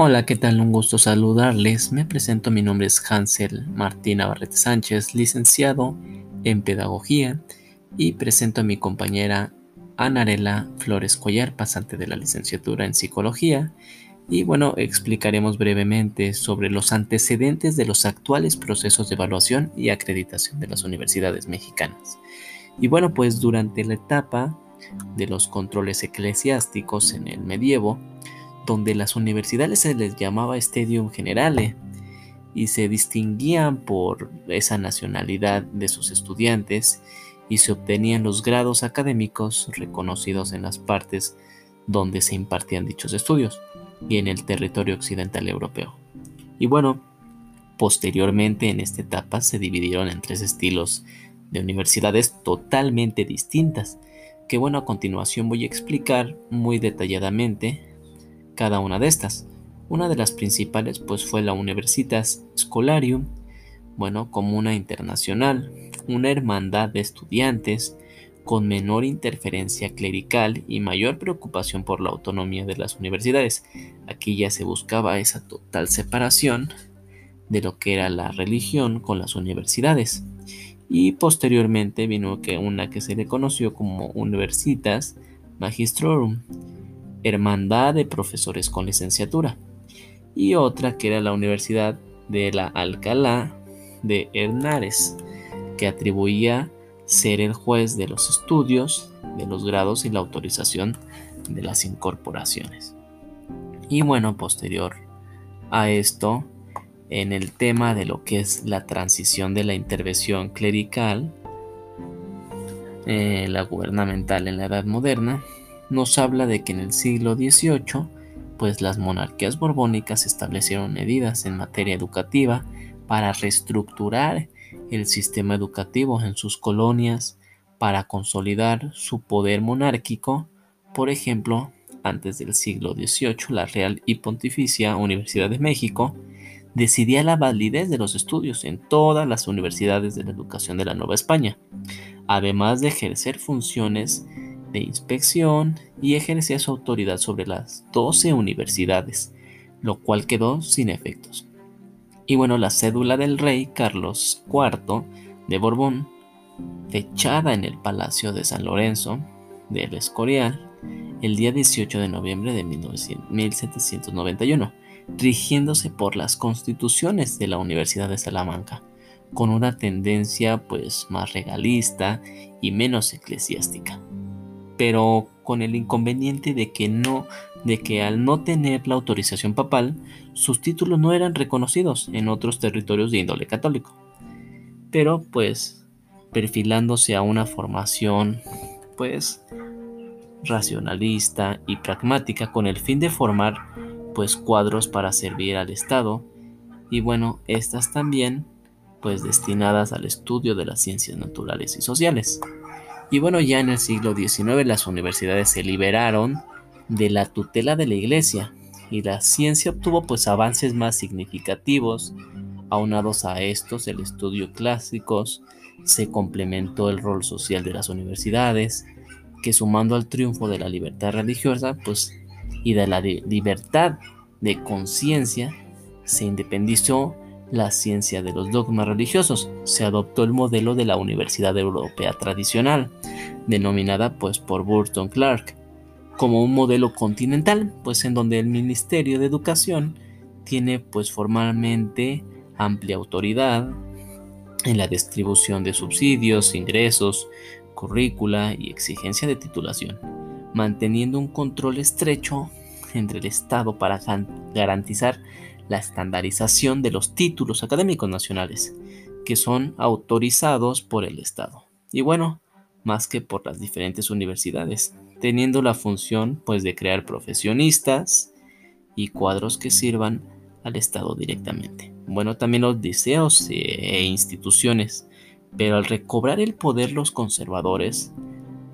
Hola, ¿qué tal? Un gusto saludarles. Me presento, mi nombre es Hansel Martín Navarrete Sánchez, licenciado en Pedagogía, y presento a mi compañera Anarela Flores Collar, pasante de la licenciatura en Psicología. Y bueno, explicaremos brevemente sobre los antecedentes de los actuales procesos de evaluación y acreditación de las universidades mexicanas. Y bueno, pues durante la etapa de los controles eclesiásticos en el medievo, donde las universidades se les llamaba Stadium Generale y se distinguían por esa nacionalidad de sus estudiantes y se obtenían los grados académicos reconocidos en las partes donde se impartían dichos estudios y en el territorio occidental europeo. Y bueno, posteriormente en esta etapa se dividieron en tres estilos de universidades totalmente distintas, que bueno, a continuación voy a explicar muy detalladamente cada una de estas. Una de las principales pues fue la Universitas Scholarium, bueno, como una internacional, una hermandad de estudiantes con menor interferencia clerical y mayor preocupación por la autonomía de las universidades. Aquí ya se buscaba esa total separación de lo que era la religión con las universidades. Y posteriormente vino que una que se le conoció como Universitas Magistrorum, Hermandad de Profesores con Licenciatura, y otra que era la Universidad de la Alcalá de Hernares, que atribuía ser el juez de los estudios, de los grados y la autorización de las incorporaciones. Y bueno, posterior a esto, en el tema de lo que es la transición de la intervención clerical, eh, la gubernamental en la Edad Moderna, nos habla de que en el siglo XVIII, pues las monarquías borbónicas establecieron medidas en materia educativa para reestructurar el sistema educativo en sus colonias, para consolidar su poder monárquico, por ejemplo, antes del siglo XVIII, la Real y Pontificia Universidad de México decidía la validez de los estudios en todas las universidades de la educación de la Nueva España, además de ejercer funciones de inspección y ejercía su autoridad sobre las 12 universidades, lo cual quedó sin efectos. Y bueno, la cédula del rey Carlos IV de Borbón, fechada en el Palacio de San Lorenzo del Escorial el día 18 de noviembre de 1791, rigiéndose por las constituciones de la Universidad de Salamanca, con una tendencia pues más regalista y menos eclesiástica pero con el inconveniente de que no de que al no tener la autorización papal, sus títulos no eran reconocidos en otros territorios de índole católico. Pero pues perfilándose a una formación pues racionalista y pragmática con el fin de formar pues cuadros para servir al Estado y bueno, estas también pues destinadas al estudio de las ciencias naturales y sociales. Y bueno, ya en el siglo XIX las universidades se liberaron de la tutela de la iglesia y la ciencia obtuvo pues avances más significativos. Aunados a estos, el estudio clásicos, se complementó el rol social de las universidades, que sumando al triunfo de la libertad religiosa, pues y de la libertad de conciencia, se independizó la ciencia de los dogmas religiosos. Se adoptó el modelo de la Universidad Europea tradicional, denominada pues por Burton Clark, como un modelo continental, pues en donde el Ministerio de Educación tiene pues formalmente amplia autoridad en la distribución de subsidios, ingresos, currícula y exigencia de titulación, manteniendo un control estrecho entre el Estado para garantizar la estandarización de los títulos académicos nacionales, que son autorizados por el Estado. Y bueno, más que por las diferentes universidades, teniendo la función pues de crear profesionistas y cuadros que sirvan al Estado directamente. Bueno, también los deseos e instituciones, pero al recobrar el poder los conservadores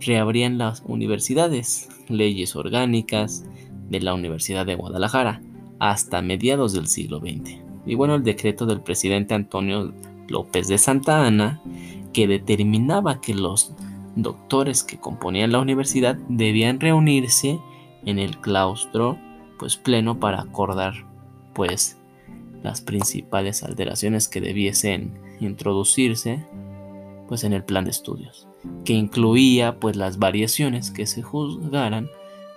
reabrían las universidades, leyes orgánicas de la Universidad de Guadalajara, hasta mediados del siglo XX. Y bueno, el decreto del presidente Antonio López de Santa Ana, que determinaba que los doctores que componían la universidad debían reunirse en el claustro pues pleno para acordar pues las principales alteraciones que debiesen introducirse pues en el plan de estudios, que incluía pues las variaciones que se juzgaran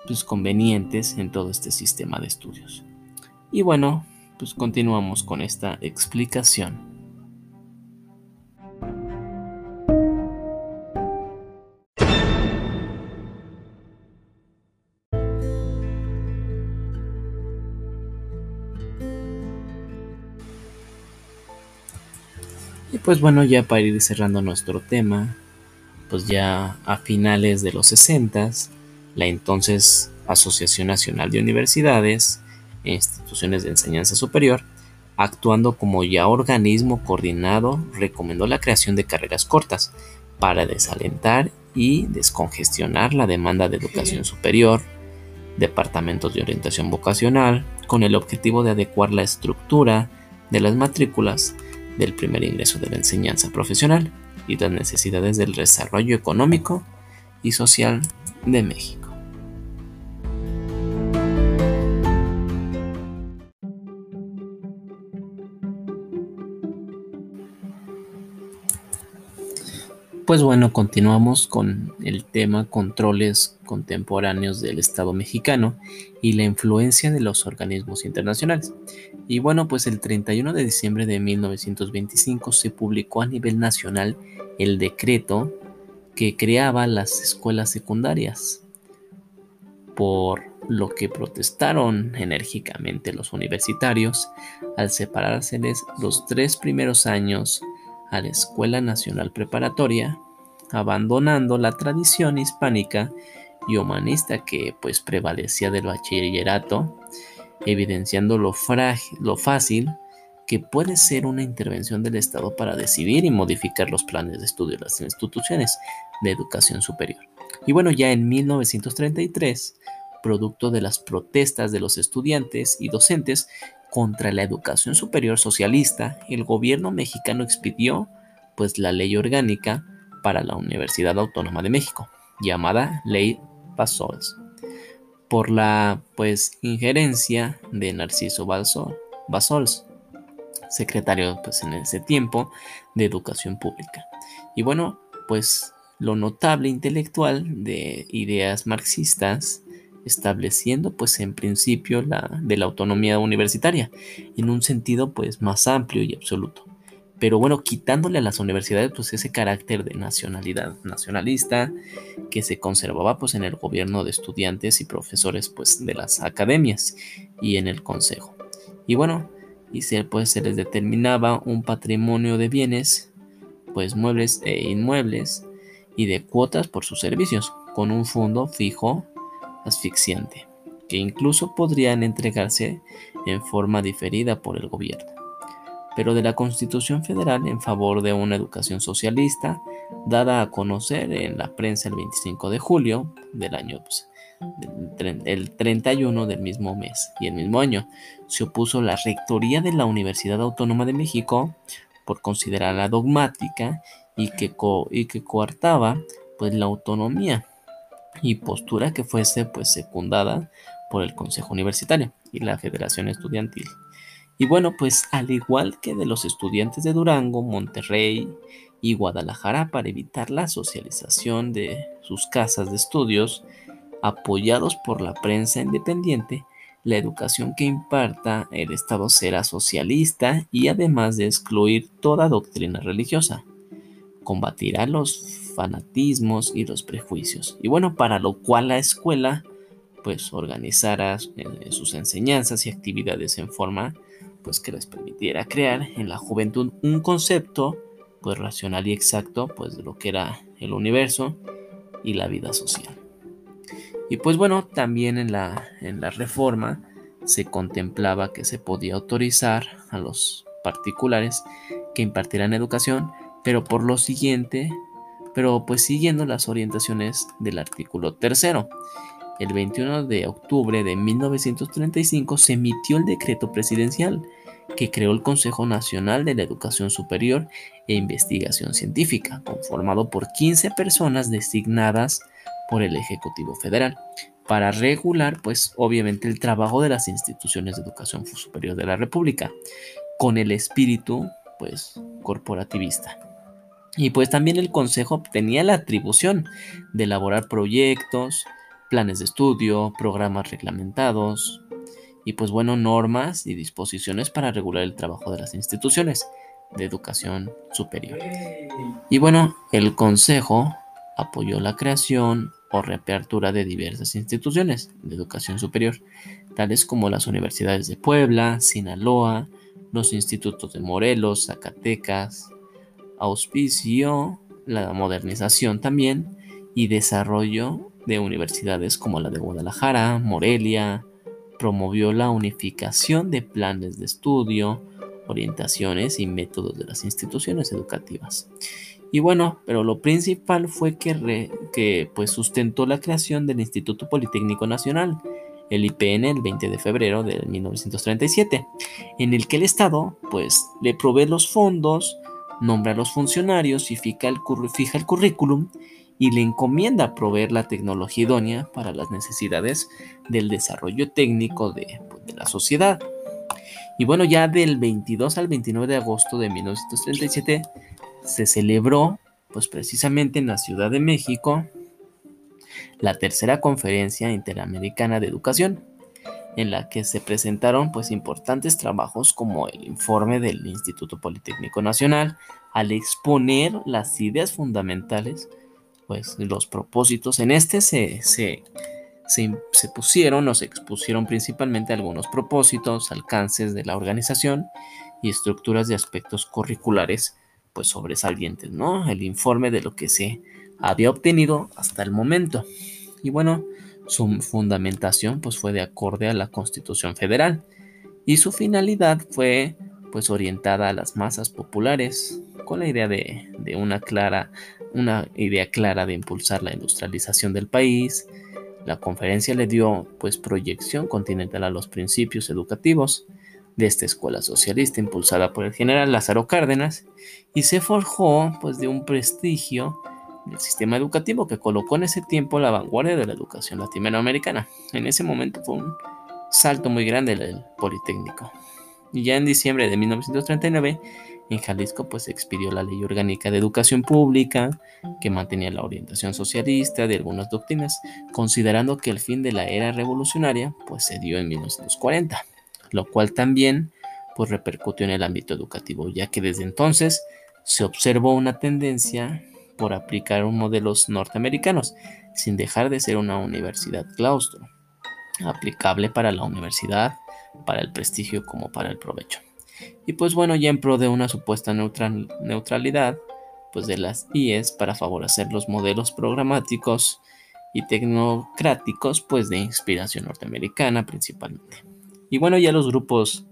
pues convenientes en todo este sistema de estudios. Y bueno, pues continuamos con esta explicación. Y pues bueno, ya para ir cerrando nuestro tema, pues ya a finales de los 60, la entonces Asociación Nacional de Universidades e Instituciones de Enseñanza Superior, actuando como ya organismo coordinado, recomendó la creación de carreras cortas para desalentar y descongestionar la demanda de educación superior, departamentos de orientación vocacional, con el objetivo de adecuar la estructura de las matrículas del primer ingreso de la enseñanza profesional y las necesidades del desarrollo económico y social de México. Pues bueno, continuamos con el tema controles contemporáneos del Estado mexicano y la influencia de los organismos internacionales. Y bueno, pues el 31 de diciembre de 1925 se publicó a nivel nacional el decreto que creaba las escuelas secundarias, por lo que protestaron enérgicamente los universitarios al separárseles los tres primeros años a la Escuela Nacional Preparatoria, abandonando la tradición hispánica y humanista que pues prevalecía del bachillerato, evidenciando lo, lo fácil que puede ser una intervención del Estado para decidir y modificar los planes de estudio de las instituciones de educación superior. Y bueno, ya en 1933, producto de las protestas de los estudiantes y docentes, contra la educación superior socialista, el gobierno mexicano expidió pues la ley orgánica para la Universidad Autónoma de México, llamada Ley Basols, por la pues injerencia de Narciso Basols, secretario pues en ese tiempo de Educación Pública. Y bueno, pues lo notable intelectual de ideas marxistas estableciendo pues en principio la de la autonomía universitaria en un sentido pues más amplio y absoluto. Pero bueno, quitándole a las universidades pues ese carácter de nacionalidad nacionalista que se conservaba pues en el gobierno de estudiantes y profesores pues de las academias y en el consejo. Y bueno, y se, pues se les determinaba un patrimonio de bienes pues muebles e inmuebles y de cuotas por sus servicios con un fondo fijo asfixiante, que incluso podrían entregarse en forma diferida por el gobierno. Pero de la Constitución Federal en favor de una educación socialista, dada a conocer en la prensa el 25 de julio del año pues, el 31 del mismo mes y el mismo año, se opuso la rectoría de la Universidad Autónoma de México por considerarla dogmática y que, y que coartaba pues la autonomía y postura que fuese pues secundada por el Consejo Universitario y la Federación Estudiantil. Y bueno, pues al igual que de los estudiantes de Durango, Monterrey y Guadalajara para evitar la socialización de sus casas de estudios, apoyados por la prensa independiente, la educación que imparta el Estado será socialista y además de excluir toda doctrina religiosa. Combatirá los fanatismos y los prejuicios. Y bueno, para lo cual la escuela pues organizara eh, sus enseñanzas y actividades en forma pues que les permitiera crear en la juventud un concepto pues racional y exacto pues de lo que era el universo y la vida social. Y pues bueno, también en la, en la reforma se contemplaba que se podía autorizar a los particulares que impartieran educación, pero por lo siguiente pero pues siguiendo las orientaciones del artículo tercero. El 21 de octubre de 1935 se emitió el decreto presidencial que creó el Consejo Nacional de la Educación Superior e Investigación Científica, conformado por 15 personas designadas por el Ejecutivo Federal, para regular, pues obviamente el trabajo de las instituciones de educación superior de la República, con el espíritu, pues, corporativista. Y pues también el Consejo tenía la atribución de elaborar proyectos, planes de estudio, programas reglamentados y pues bueno, normas y disposiciones para regular el trabajo de las instituciones de educación superior. Y bueno, el Consejo apoyó la creación o reapertura de diversas instituciones de educación superior, tales como las universidades de Puebla, Sinaloa, los institutos de Morelos, Zacatecas, auspicio la modernización también y desarrollo de universidades como la de Guadalajara, Morelia, promovió la unificación de planes de estudio, orientaciones y métodos de las instituciones educativas. Y bueno, pero lo principal fue que, que pues sustentó la creación del Instituto Politécnico Nacional, el IPN, el 20 de febrero de 1937, en el que el Estado pues le provee los fondos, nombra a los funcionarios y fija el, currículum y le encomienda proveer la tecnología idónea para las necesidades del desarrollo técnico de, pues, de la sociedad. Y bueno, ya del 22 al 29 de agosto de 1937 se celebró, pues precisamente en la Ciudad de México, la tercera conferencia interamericana de educación, en la que se presentaron pues importantes trabajos como el informe del Instituto Politécnico Nacional, al exponer las ideas fundamentales, pues los propósitos. En este se, se, se, pusieron o se expusieron principalmente algunos propósitos, alcances de la organización y estructuras de aspectos curriculares pues sobresalientes, ¿no? El informe de lo que se había obtenido hasta el momento. Y bueno, su fundamentación pues fue de acorde a la Constitución Federal y su finalidad fue pues orientada a las masas populares con la idea de, de una clara una idea clara de impulsar la industrialización del país. La conferencia le dio pues proyección continental a los principios educativos de esta escuela socialista impulsada por el general Lázaro Cárdenas y se forjó pues de un prestigio del sistema educativo que colocó en ese tiempo la vanguardia de la educación latinoamericana. En ese momento fue un salto muy grande el Politécnico. Y ya en diciembre de 1939 en Jalisco pues se expidió la Ley Orgánica de Educación Pública que mantenía la orientación socialista de algunas doctrinas, considerando que el fin de la era revolucionaria pues se dio en 1940 lo cual también pues repercutió en el ámbito educativo, ya que desde entonces se observó una tendencia por aplicar modelos norteamericanos, sin dejar de ser una universidad claustro, aplicable para la universidad, para el prestigio como para el provecho. Y pues bueno, ya en pro de una supuesta neutralidad, pues de las IES para favorecer los modelos programáticos y tecnocráticos, pues de inspiración norteamericana principalmente. Y bueno, ya los grupos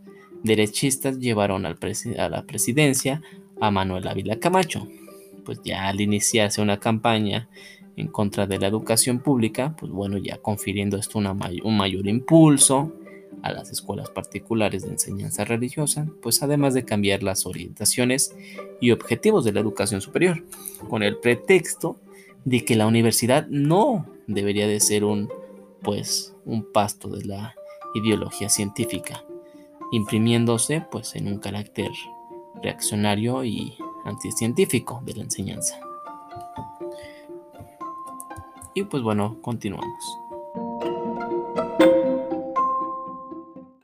derechistas llevaron al a la presidencia a Manuel Ávila Camacho. Pues ya al iniciarse una campaña en contra de la educación pública, pues bueno, ya confiriendo esto un mayor impulso a las escuelas particulares de enseñanza religiosa, pues además de cambiar las orientaciones y objetivos de la educación superior, con el pretexto de que la universidad no debería de ser un pues un pasto de la ideología científica, imprimiéndose pues en un carácter reaccionario y anticientífico de la enseñanza. Y pues bueno, continuamos.